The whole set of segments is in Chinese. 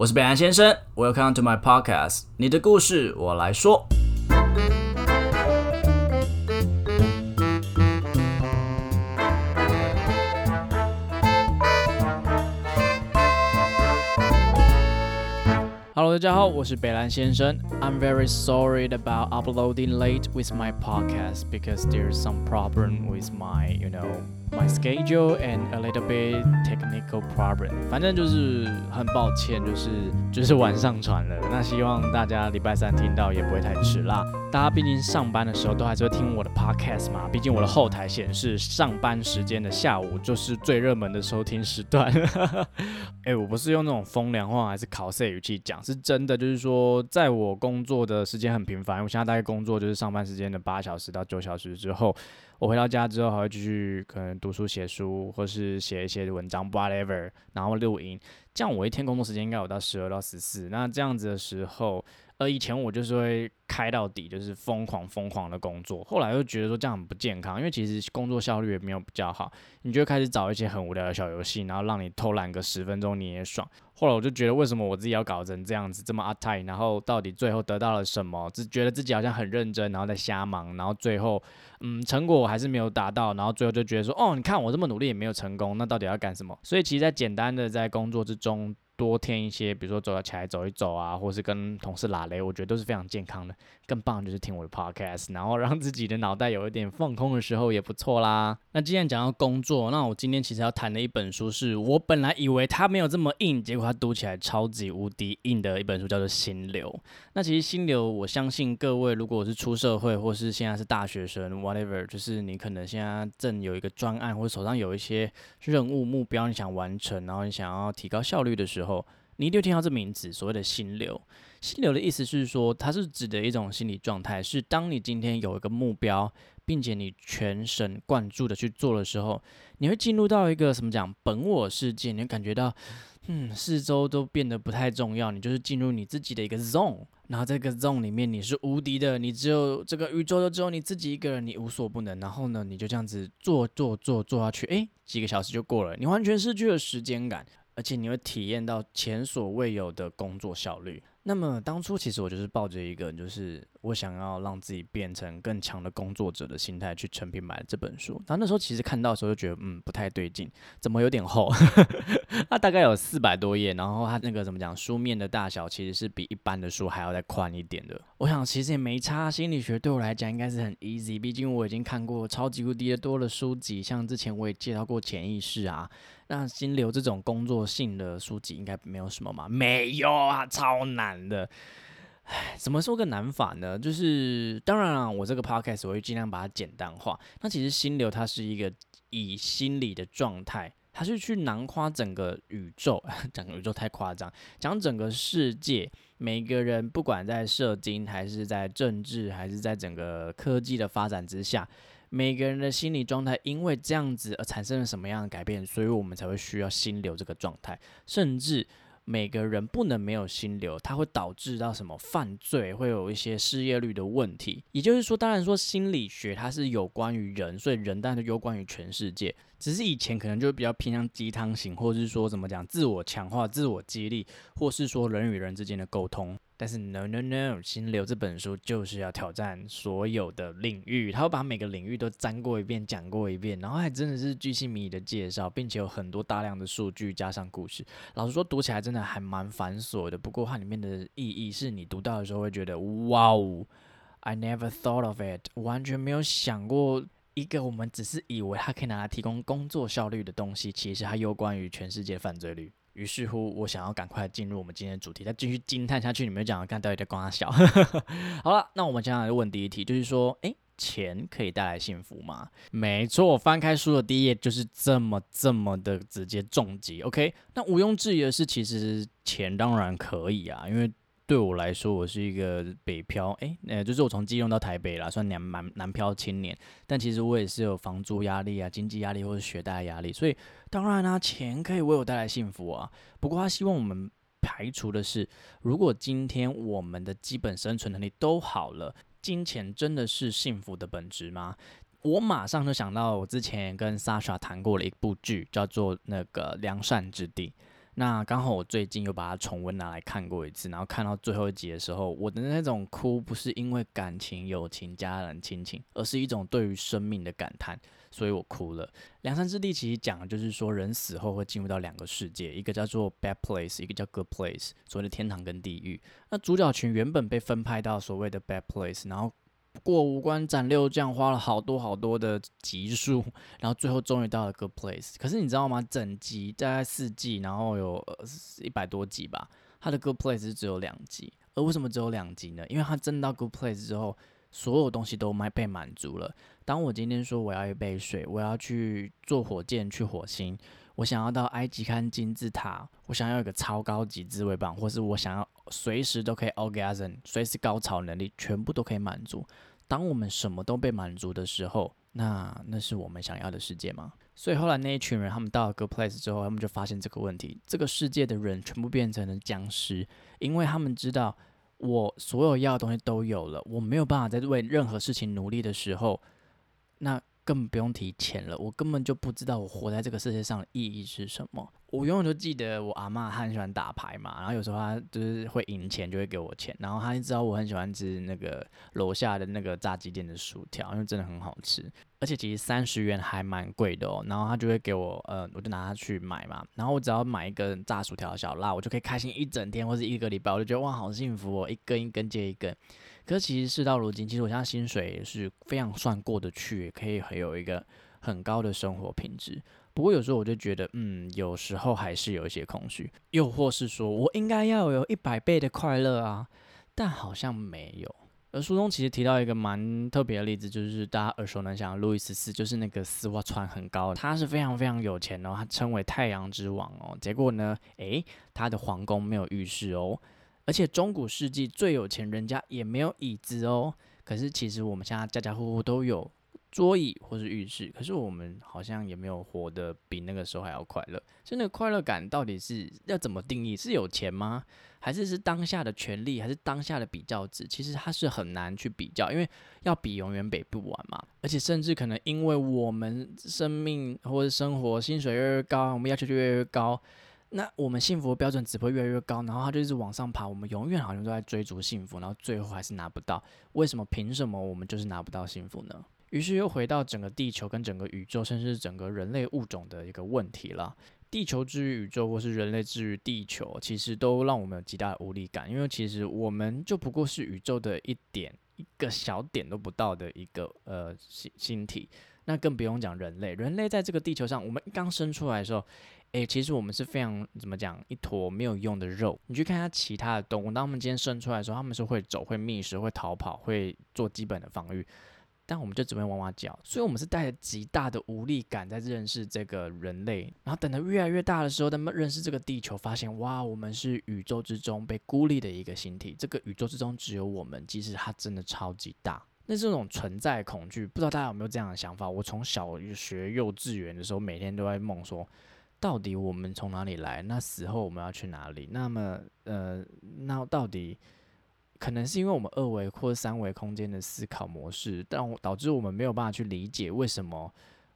我是北岸先生，Welcome to my podcast，你的故事我来说。Hello，大家好，我是北兰先生。I'm very sorry about uploading late with my podcast because there's some problem with my, you know. My schedule and a little bit technical problem，反正就是很抱歉，就是就是晚上传了。那希望大家礼拜三听到也不会太迟啦。大家毕竟上班的时候都还是会听我的 podcast 嘛，毕竟我的后台显示上班时间的下午就是最热门的收听时段。哎，我不是用那种风凉话还是考试语气讲，是真的，就是说在我工作的时间很频繁，我现在大概工作就是上班时间的八小时到九小时之后。我回到家之后还会继续可能读书写书，或是写一些文章，whatever，然后录音。这样我一天工作时间应该有到十二到十四。那这样子的时候，呃，以前我就是会开到底，就是疯狂疯狂的工作。后来又觉得说这样很不健康，因为其实工作效率也没有比较好。你就开始找一些很无聊的小游戏，然后让你偷懒个十分钟你也爽。后来我就觉得，为什么我自己要搞成这样子，这么阿泰然后到底最后得到了什么？只觉得自己好像很认真，然后在瞎忙，然后最后。嗯，成果我还是没有达到，然后最后就觉得说，哦，你看我这么努力也没有成功，那到底要干什么？所以其实，在简单的在工作之中。多添一些，比如说走到起来走一走啊，或是跟同事拉雷，我觉得都是非常健康的。更棒就是听我的 podcast，然后让自己的脑袋有一点放空的时候也不错啦。那既然讲到工作，那我今天其实要谈的一本书，是我本来以为它没有这么硬，结果它读起来超级无敌硬的一本书，叫做《心流》。那其实《心流》，我相信各位如果是出社会，或是现在是大学生，whatever，就是你可能现在正有一个专案，或者手上有一些任务目标你想完成，然后你想要提高效率的时候。你一定听到这名字，所谓的心流。心流的意思是说，它是指的一种心理状态，是当你今天有一个目标，并且你全神贯注的去做的时候，你会进入到一个什么讲本我世界，你会感觉到，嗯，四周都变得不太重要，你就是进入你自己的一个 zone，然后这个 zone 里面你是无敌的，你只有这个宇宙都只有你自己一个人，你无所不能。然后呢，你就这样子做做做做下去，诶，几个小时就过了，你完全失去了时间感。而且你会体验到前所未有的工作效率。那么当初其实我就是抱着一个，就是我想要让自己变成更强的工作者的心态去成品买这本书。然后那时候其实看到的时候就觉得，嗯，不太对劲，怎么有点厚？它大概有四百多页，然后它那个怎么讲，书面的大小其实是比一般的书还要再宽一点的。我想其实也没差，心理学对我来讲应该是很 easy，毕竟我已经看过超级无敌的多的书籍，像之前我也介绍过潜意识啊。那心流这种工作性的书籍应该没有什么嘛？没有啊，超难的。唉，怎么说个难法呢？就是当然了，我这个 podcast 我会尽量把它简单化。那其实心流它是一个以心理的状态，它是去囊括整个宇宙，讲宇宙太夸张，讲整个世界，每个人不管在社经还是在政治还是在整个科技的发展之下。每个人的心理状态因为这样子而产生了什么样的改变，所以我们才会需要心流这个状态。甚至每个人不能没有心流，它会导致到什么犯罪，会有一些失业率的问题。也就是说，当然说心理学它是有关于人，所以人当然有关于全世界。只是以前可能就比较偏向鸡汤型，或者是说怎么讲自我强化、自我激励，或是说人与人之间的沟通。但是 no no no，心流这本书就是要挑战所有的领域，他会把每个领域都沾过一遍，讲过一遍，然后还真的是巨细靡遗的介绍，并且有很多大量的数据加上故事。老实说，读起来真的还蛮繁琐的。不过它里面的意义是你读到的时候会觉得哇哦，I never thought of it，完全没有想过一个我们只是以为它可以拿来提供工作效率的东西，其实它攸关于全世界犯罪率。于是乎，我想要赶快进入我们今天的主题，再继续惊叹下去。你们讲，看到底在光他笑。好了，那我们接下来问第一题，就是说，诶，钱可以带来幸福吗？没错，我翻开书的第一页就是这么这么的直接重击。OK，那毋庸置疑的是，其实钱当然可以啊，因为。对我来说，我是一个北漂，诶，呃，就是我从基隆到台北啦，算南南南漂青年。但其实我也是有房租压力啊、经济压力或者学贷压力，所以当然啦，钱可以为我带来幸福啊。不过他希望我们排除的是，如果今天我们的基本生存能力都好了，金钱真的是幸福的本质吗？我马上就想到我之前跟 Sasha 谈过了一部剧，叫做那个《良善之地》。那刚好我最近又把它重温拿来看过一次，然后看到最后一集的时候，我的那种哭不是因为感情、友情、家人、亲情，而是一种对于生命的感叹，所以我哭了。梁山之地其实讲的就是说，人死后会进入到两个世界，一个叫做 bad place，一个叫 good place，所谓的天堂跟地狱。那主角群原本被分派到所谓的 bad place，然后。过五关斩六将，花了好多好多的集数，然后最后终于到了 Good Place。可是你知道吗？整集大概四季，然后有一百多集吧。它的 Good Place 只有两集，而为什么只有两集呢？因为它真到 Good Place 之后，所有东西都满被满足了。当我今天说我要一杯水，我要去坐火箭去火星，我想要到埃及看金字塔，我想要一个超高级自慰棒，或是我想要随时都可以 orgasm，随时高潮能力，全部都可以满足。当我们什么都被满足的时候，那那是我们想要的世界吗？所以后来那一群人，他们到了 Good Place 之后，他们就发现这个问题：这个世界的人全部变成了僵尸，因为他们知道我所有要的东西都有了，我没有办法在为任何事情努力的时候，那。根本不用提钱了，我根本就不知道我活在这个世界上的意义是什么。我永远都记得我阿妈很喜欢打牌嘛，然后有时候她就是会赢钱就会给我钱，然后她就知道我很喜欢吃那个楼下的那个炸鸡店的薯条，因为真的很好吃，而且其实三十元还蛮贵的哦。然后她就会给我，呃，我就拿它去买嘛，然后我只要买一根炸薯条小辣，我就可以开心一整天或者一个礼拜，我就觉得哇，好幸福哦，一根一根接一根。可是其实事到如今，其实我现在薪水也是非常算过得去，可以很有一个很高的生活品质。不过有时候我就觉得，嗯，有时候还是有一些空虚，又或是说我应该要有一百倍的快乐啊，但好像没有。而书中其实提到一个蛮特别的例子，就是大家耳熟能详的路易十四，就是那个丝袜穿很高，他是非常非常有钱哦，他称为太阳之王哦。结果呢，诶，他的皇宫没有浴室哦。而且中古世纪最有钱人家也没有椅子哦。可是其实我们现在家家户户都有桌椅或是浴室，可是我们好像也没有活得比那个时候还要快乐。所以那个快乐感到底是要怎么定义？是有钱吗？还是是当下的权利？还是当下的比较值？其实它是很难去比较，因为要比永远比不完嘛。而且甚至可能因为我们生命或者生活薪水越来越高，我们要求就越来越高。那我们幸福的标准只会越来越高，然后它就一直往上爬。我们永远好像都在追逐幸福，然后最后还是拿不到。为什么？凭什么我们就是拿不到幸福呢？于是又回到整个地球跟整个宇宙，甚至是整个人类物种的一个问题了。地球之于宇宙，或是人类之于地球，其实都让我们有极大的无力感，因为其实我们就不过是宇宙的一点一个小点都不到的一个呃星星体。那更不用讲人类，人类在这个地球上，我们刚生出来的时候。诶，其实我们是非常怎么讲，一坨没有用的肉。你去看下其他的动物，当他们今天生出来的时候，他们是会走、会觅食、会逃跑、会做基本的防御，但我们就只会汪汪叫。所以，我们是带着极大的无力感在认识这个人类。然后，等得越来越大的时候，他们认识这个地球，发现哇，我们是宇宙之中被孤立的一个星体。这个宇宙之中只有我们，即使它真的超级大。那这种存在恐惧，不知道大家有没有这样的想法？我从小学幼稚园的时候，每天都在梦说。到底我们从哪里来？那死后我们要去哪里？那么，呃，那到底可能是因为我们二维或三维空间的思考模式，但导致我们没有办法去理解为什么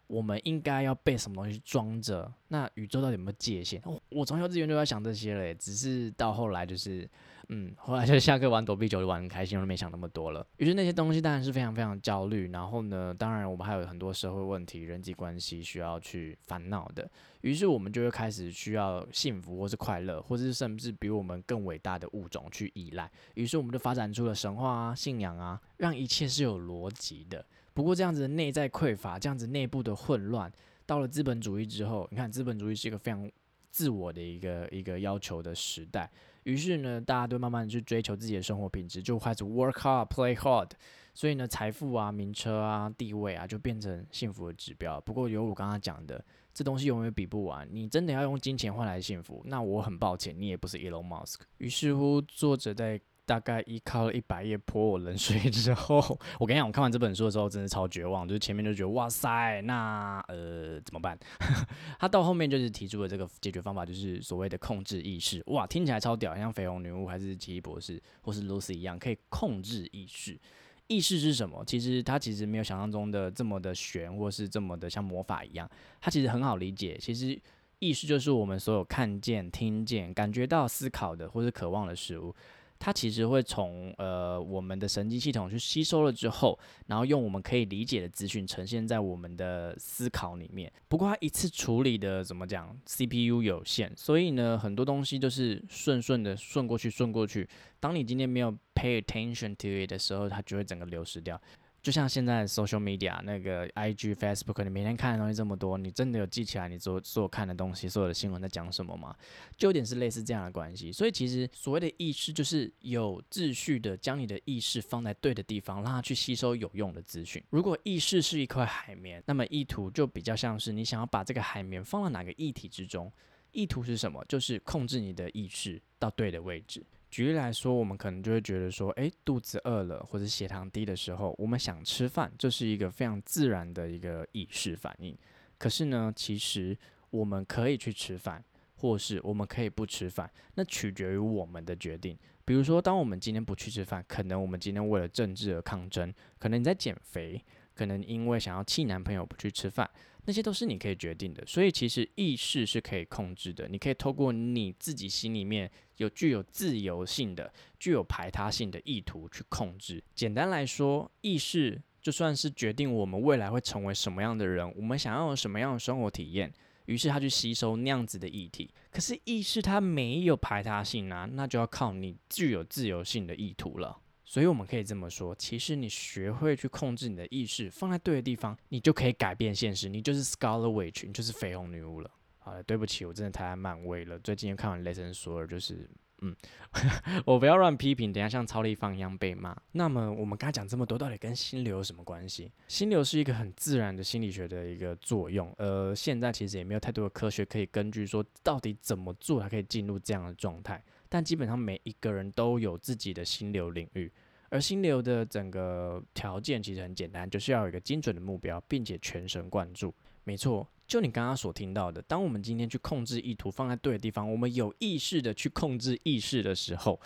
我们应该要被什么东西装着？那宇宙到底有没有界限？我从幼稚园就在想这些嘞，只是到后来就是。嗯，后来就下课玩躲避球就玩很开心，我都没想那么多了。于是那些东西当然是非常非常焦虑。然后呢，当然我们还有很多社会问题、人际关系需要去烦恼的。于是我们就会开始需要幸福，或是快乐，或是甚至比我们更伟大的物种去依赖。于是我们就发展出了神话啊、信仰啊，让一切是有逻辑的。不过这样子的内在匮乏，这样子内部的混乱，到了资本主义之后，你看资本主义是一个非常自我的一个一个要求的时代。于是呢，大家都慢慢去追求自己的生活品质，就开始 work hard, play hard。所以呢，财富啊、名车啊、地位啊，就变成幸福的指标。不过，有我刚刚讲的，这东西永远比不完。你真的要用金钱换来幸福，那我很抱歉，你也不是 Elon Musk。于是乎，作者在。大概依靠了一百页泼我冷水之后，我跟你讲，我看完这本书的时候，真的超绝望。就是前面就觉得哇塞，那呃怎么办？他到后面就是提出了这个解决方法，就是所谓的控制意识。哇，听起来超屌，像绯红女巫还是奇异博士或是 Lucy 一样，可以控制意识。意识是什么？其实它其实没有想象中的这么的玄，或是这么的像魔法一样。它其实很好理解。其实。意识就是我们所有看见、听见、感觉到、思考的或是渴望的事物。它其实会从呃我们的神经系统去吸收了之后，然后用我们可以理解的资讯呈现在我们的思考里面。不过它一次处理的怎么讲，CPU 有限，所以呢很多东西都是顺顺的顺过去顺过去。当你今天没有 pay attention to it 的时候，它就会整个流失掉。就像现在 social media 那个 IG、Facebook，你每天看的东西这么多，你真的有记起来你所所有看的东西、所有的新闻在讲什么吗？就有点是类似这样的关系。所以其实所谓的意识，就是有秩序的将你的意识放在对的地方，让它去吸收有用的资讯。如果意识是一块海绵，那么意图就比较像是你想要把这个海绵放到哪个议题之中。意图是什么？就是控制你的意识到对的位置。举例来说，我们可能就会觉得说，诶，肚子饿了或者血糖低的时候，我们想吃饭，这是一个非常自然的一个意识反应。可是呢，其实我们可以去吃饭，或是我们可以不吃饭，那取决于我们的决定。比如说，当我们今天不去吃饭，可能我们今天为了政治而抗争，可能你在减肥，可能因为想要气男朋友不去吃饭。那些都是你可以决定的，所以其实意识是可以控制的。你可以透过你自己心里面有具有自由性的、具有排他性的意图去控制。简单来说，意识就算是决定我们未来会成为什么样的人，我们想要有什么样的生活体验，于是他去吸收那样子的议题。可是意识它没有排他性啊，那就要靠你具有自由性的意图了。所以我们可以这么说，其实你学会去控制你的意识，放在对的地方，你就可以改变现实。你就是 Scarlet Witch，你就是绯红女巫了。好了，对不起，我真的太爱漫威了。最近又看完《雷神索尔》，就是，嗯，我不要乱批评，等下像超立方一样被骂。那么我们刚才讲这么多，到底跟心流有什么关系？心流是一个很自然的心理学的一个作用，呃，现在其实也没有太多的科学可以根据说到底怎么做才可以进入这样的状态。但基本上每一个人都有自己的心流领域，而心流的整个条件其实很简单，就是要有一个精准的目标，并且全神贯注。没错，就你刚刚所听到的，当我们今天去控制意图放在对的地方，我们有意识的去控制意识的时候。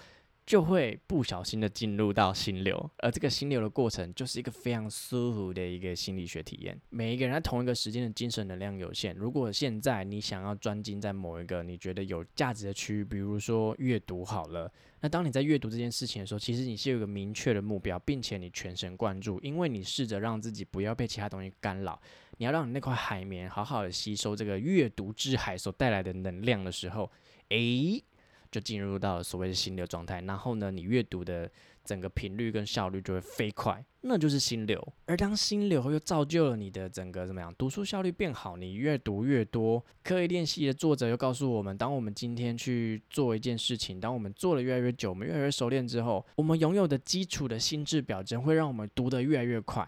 就会不小心的进入到心流，而这个心流的过程就是一个非常舒服的一个心理学体验。每一个人在同一个时间的精神能量有限，如果现在你想要专精在某一个你觉得有价值的区域，比如说阅读好了，那当你在阅读这件事情的时候，其实你是有一个明确的目标，并且你全神贯注，因为你试着让自己不要被其他东西干扰，你要让你那块海绵好好的吸收这个阅读之海所带来的能量的时候，诶。就进入到了所谓的心流状态，然后呢，你阅读的整个频率跟效率就会飞快，那就是心流。而当心流又造就了你的整个怎么样，读书效率变好，你越读越多。刻意练习的作者又告诉我们，当我们今天去做一件事情，当我们做的越来越久，我们越来越熟练之后，我们拥有的基础的心智表征会让我们读得越来越快。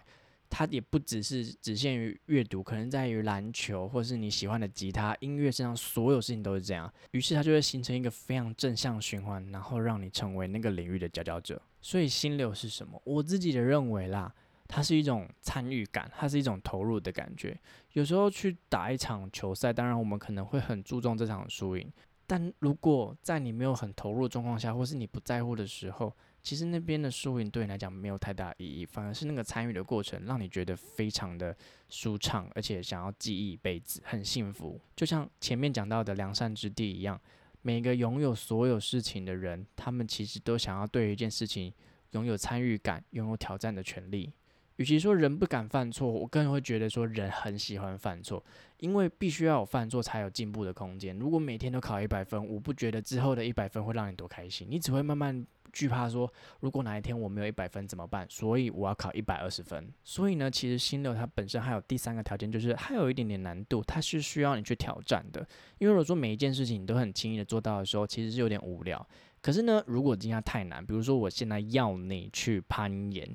它也不只是只限于阅读，可能在于篮球，或是你喜欢的吉他、音乐身上，所有事情都是这样。于是它就会形成一个非常正向循环，然后让你成为那个领域的佼佼者。所以心流是什么？我自己的认为啦，它是一种参与感，它是一种投入的感觉。有时候去打一场球赛，当然我们可能会很注重这场输赢，但如果在你没有很投入的状况下，或是你不在乎的时候，其实那边的输赢对你来讲没有太大意义，反而是那个参与的过程让你觉得非常的舒畅，而且想要记忆一辈子，很幸福。就像前面讲到的良善之地一样，每个拥有所有事情的人，他们其实都想要对一件事情拥有参与感，拥有挑战的权利。与其说人不敢犯错，我更会觉得说人很喜欢犯错，因为必须要有犯错才有进步的空间。如果每天都考一百分，我不觉得之后的一百分会让你多开心，你只会慢慢。惧怕说，如果哪一天我没有一百分怎么办？所以我要考一百二十分。所以呢，其实心流它本身还有第三个条件，就是它有一点点难度，它是需要你去挑战的。因为如果说每一件事情你都很轻易的做到的时候，其实是有点无聊。可是呢，如果今天太难，比如说我现在要你去攀岩，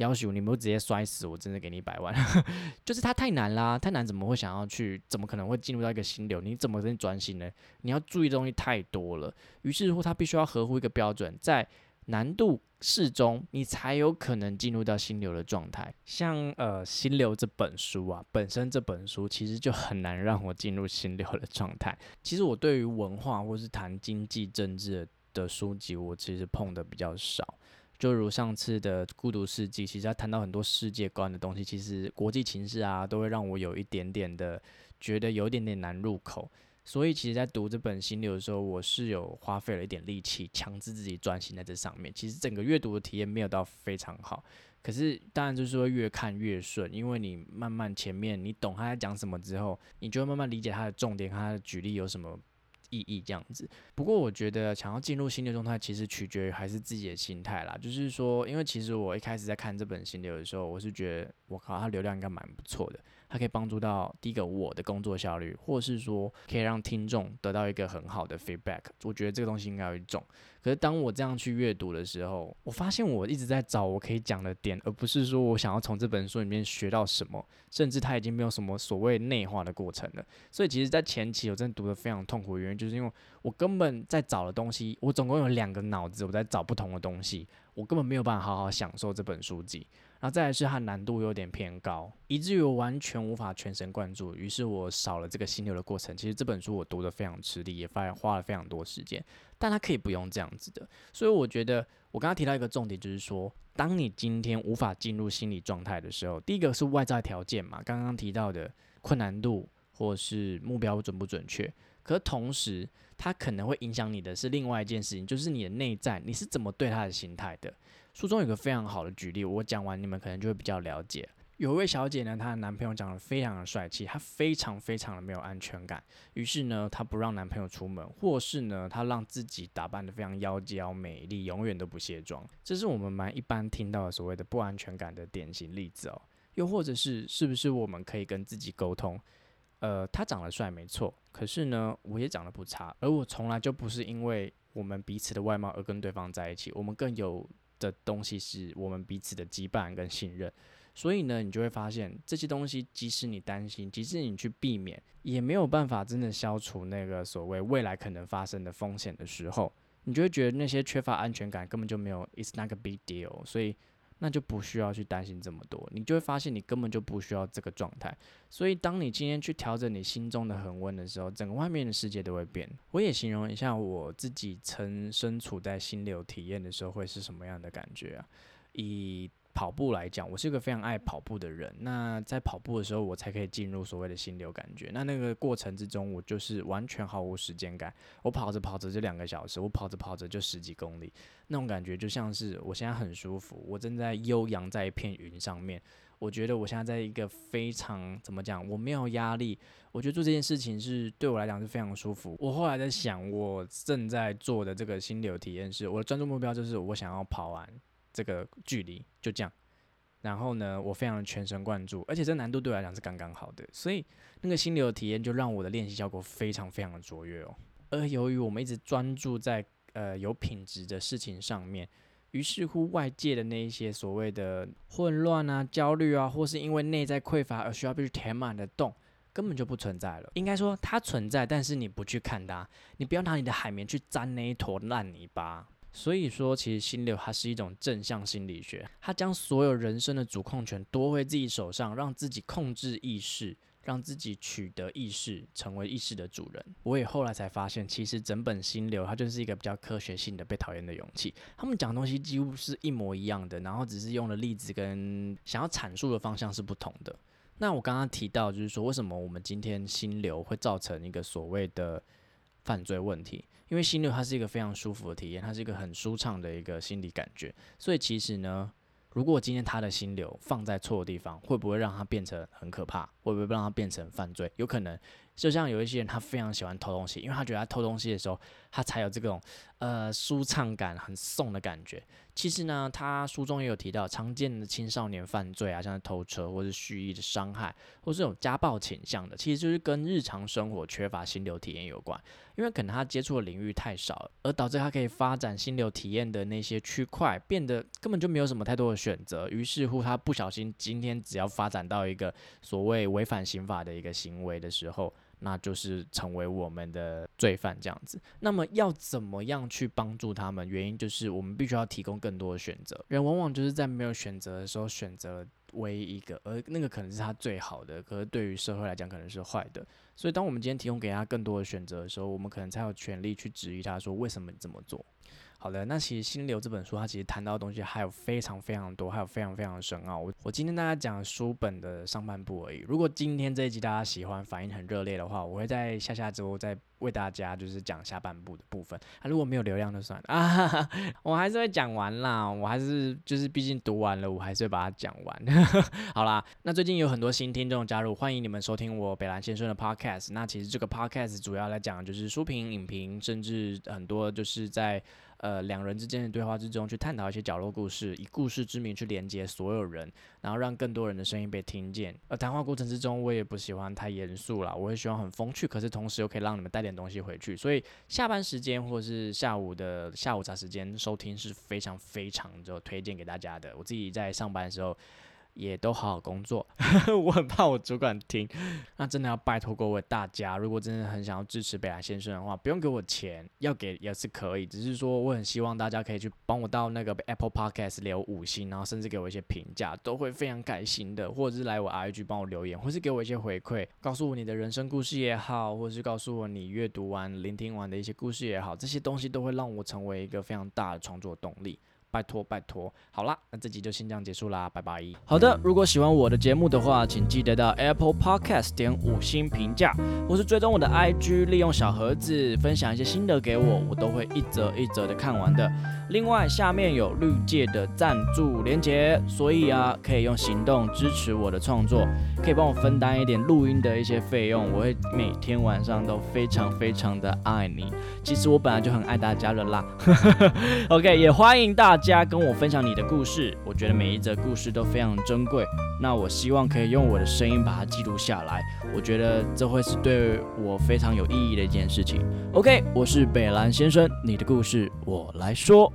要求你没有直接摔死，我真的给你一百万。就是它太难啦，太难怎么会想要去？怎么可能会进入到一个心流？你怎么能专心呢？你要注意的东西太多了。于是乎，它必须要合乎一个标准，在难度适中，你才有可能进入到心流的状态。像呃《心流》这本书啊，本身这本书其实就很难让我进入心流的状态。其实我对于文化或是谈经济政治的书籍，我其实碰的比较少。就如上次的《孤独世纪》，其实他谈到很多世界观的东西，其实国际情势啊，都会让我有一点点的觉得有一点点难入口。所以其实，在读这本心流的时候，我是有花费了一点力气，强制自己专心在这上面。其实整个阅读的体验没有到非常好，可是当然就是会越看越顺，因为你慢慢前面你懂他在讲什么之后，你就会慢慢理解他的重点，他的举例有什么。意义这样子，不过我觉得想要进入心流状态，其实取决于还是自己的心态啦。就是说，因为其实我一开始在看这本心流的时候，我是觉得我靠，它流量应该蛮不错的，它可以帮助到第一个我的工作效率，或是说可以让听众得到一个很好的 feedback。我觉得这个东西应该会中。可是当我这样去阅读的时候，我发现我一直在找我可以讲的点，而不是说我想要从这本书里面学到什么，甚至它已经没有什么所谓内化的过程了。所以其实，在前期我真的读的非常痛苦的原因，就是因为我根本在找的东西，我总共有两个脑子，我在找不同的东西，我根本没有办法好好享受这本书籍。然后再来是它难度有点偏高，以至于我完全无法全神贯注，于是我少了这个心流的过程。其实这本书我读的非常吃力，也发花了非常多时间，但它可以不用这样子的。所以我觉得我刚刚提到一个重点，就是说，当你今天无法进入心理状态的时候，第一个是外在条件嘛，刚刚提到的困难度或是目标准不准确，可同时它可能会影响你的是另外一件事情，就是你的内在，你是怎么对他的心态的。书中有个非常好的举例，我讲完你们可能就会比较了解。有一位小姐呢，她的男朋友长得非常的帅气，她非常非常的没有安全感，于是呢，她不让男朋友出门，或是呢，她让自己打扮的非常妖娇美丽，永远都不卸妆。这是我们蛮一般听到的所谓的不安全感的典型例子哦。又或者是，是不是我们可以跟自己沟通？呃，他长得帅没错，可是呢，我也长得不差，而我从来就不是因为我们彼此的外貌而跟对方在一起，我们更有。的东西是我们彼此的羁绊跟信任，所以呢，你就会发现这些东西，即使你担心，即使你去避免，也没有办法真的消除那个所谓未来可能发生的风险的时候，你就会觉得那些缺乏安全感根本就没有，it's not a big deal，所以。那就不需要去担心这么多，你就会发现你根本就不需要这个状态。所以，当你今天去调整你心中的恒温的时候，整个外面的世界都会变。我也形容一下我自己曾身处在心流体验的时候会是什么样的感觉啊？以跑步来讲，我是一个非常爱跑步的人。那在跑步的时候，我才可以进入所谓的心流感觉。那那个过程之中，我就是完全毫无时间感。我跑着跑着就两个小时，我跑着跑着就十几公里，那种感觉就像是我现在很舒服，我正在悠扬在一片云上面。我觉得我现在在一个非常怎么讲，我没有压力。我觉得做这件事情是对我来讲是非常舒服。我后来在想，我正在做的这个心流体验是，我的专注目标就是我想要跑完。这个距离就这样，然后呢，我非常全神贯注，而且这难度对我来讲是刚刚好的，所以那个心流的体验就让我的练习效果非常非常的卓越哦。而由于我们一直专注在呃有品质的事情上面，于是乎外界的那一些所谓的混乱啊、焦虑啊，或是因为内在匮乏而需要被填满的洞，根本就不存在了。应该说它存在，但是你不去看它，你不要拿你的海绵去沾那一坨烂泥巴。所以说，其实心流它是一种正向心理学，它将所有人生的主控权夺回自己手上，让自己控制意识，让自己取得意识，成为意识的主人。我也后来才发现，其实整本心流它就是一个比较科学性的被讨厌的勇气。他们讲东西几乎是一模一样的，然后只是用的例子跟想要阐述的方向是不同的。那我刚刚提到，就是说为什么我们今天心流会造成一个所谓的。犯罪问题，因为心流它是一个非常舒服的体验，它是一个很舒畅的一个心理感觉，所以其实呢，如果今天他的心流放在错的地方，会不会让他变成很可怕？会不会让他变成犯罪？有可能。就像有一些人，他非常喜欢偷东西，因为他觉得他偷东西的时候，他才有这种呃舒畅感、很送的感觉。其实呢，他书中也有提到，常见的青少年犯罪啊，像偷车或是蓄意的伤害，或是这种家暴倾向的，其实就是跟日常生活缺乏心流体验有关。因为可能他接触的领域太少，而导致他可以发展心流体验的那些区块变得根本就没有什么太多的选择。于是乎，他不小心今天只要发展到一个所谓违反刑法的一个行为的时候。那就是成为我们的罪犯这样子。那么要怎么样去帮助他们？原因就是我们必须要提供更多的选择。人往往就是在没有选择的时候选择唯一一个，而那个可能是他最好的，可是对于社会来讲可能是坏的。所以当我们今天提供给他更多的选择的时候，我们可能才有权利去质疑他说为什么你这么做。好的，那其实《心流》这本书，它其实谈到的东西还有非常非常多，还有非常非常深奥。我我今天大家讲书本的上半部而已。如果今天这一集大家喜欢，反应很热烈的话，我会在下下周再为大家就是讲下半部的部分。啊，如果没有流量就算了啊，我还是会讲完啦。我还是就是毕竟读完了，我还是会把它讲完。好啦，那最近有很多新听众加入，欢迎你们收听我北兰先生的 podcast。那其实这个 podcast 主要来讲就是书评、影评，甚至很多就是在。呃，两人之间的对话之中，去探讨一些角落故事，以故事之名去连接所有人，然后让更多人的声音被听见。而谈话过程之中，我也不喜欢太严肃了，我也喜欢很风趣，可是同时又可以让你们带点东西回去。所以下班时间或是下午的下午茶时间收听是非常非常就推荐给大家的。我自己在上班的时候。也都好好工作，我很怕我主管听。那真的要拜托各位大家，如果真的很想要支持北兰先生的话，不用给我钱，要给也是可以。只是说我很希望大家可以去帮我到那个 Apple Podcast 留五星，然后甚至给我一些评价，都会非常开心的。或者是来我 IG 帮我留言，或是给我一些回馈，告诉我你的人生故事也好，或是告诉我你阅读完、聆听完的一些故事也好，这些东西都会让我成为一个非常大的创作动力。拜托拜托，好啦，那这集就先这样结束啦，拜拜。好的，如果喜欢我的节目的话，请记得到 Apple Podcast 点五星评价，或是追踪我的 IG，利用小盒子分享一些心得给我，我都会一则一则的看完的。另外，下面有绿界的赞助连接，所以啊，可以用行动支持我的创作，可以帮我分担一点录音的一些费用，我会每天晚上都非常非常的爱你。其实我本来就很爱大家的啦。OK，也欢迎大。家跟我分享你的故事，我觉得每一则故事都非常珍贵。那我希望可以用我的声音把它记录下来，我觉得这会是对我非常有意义的一件事情。OK，我是北兰先生，你的故事我来说。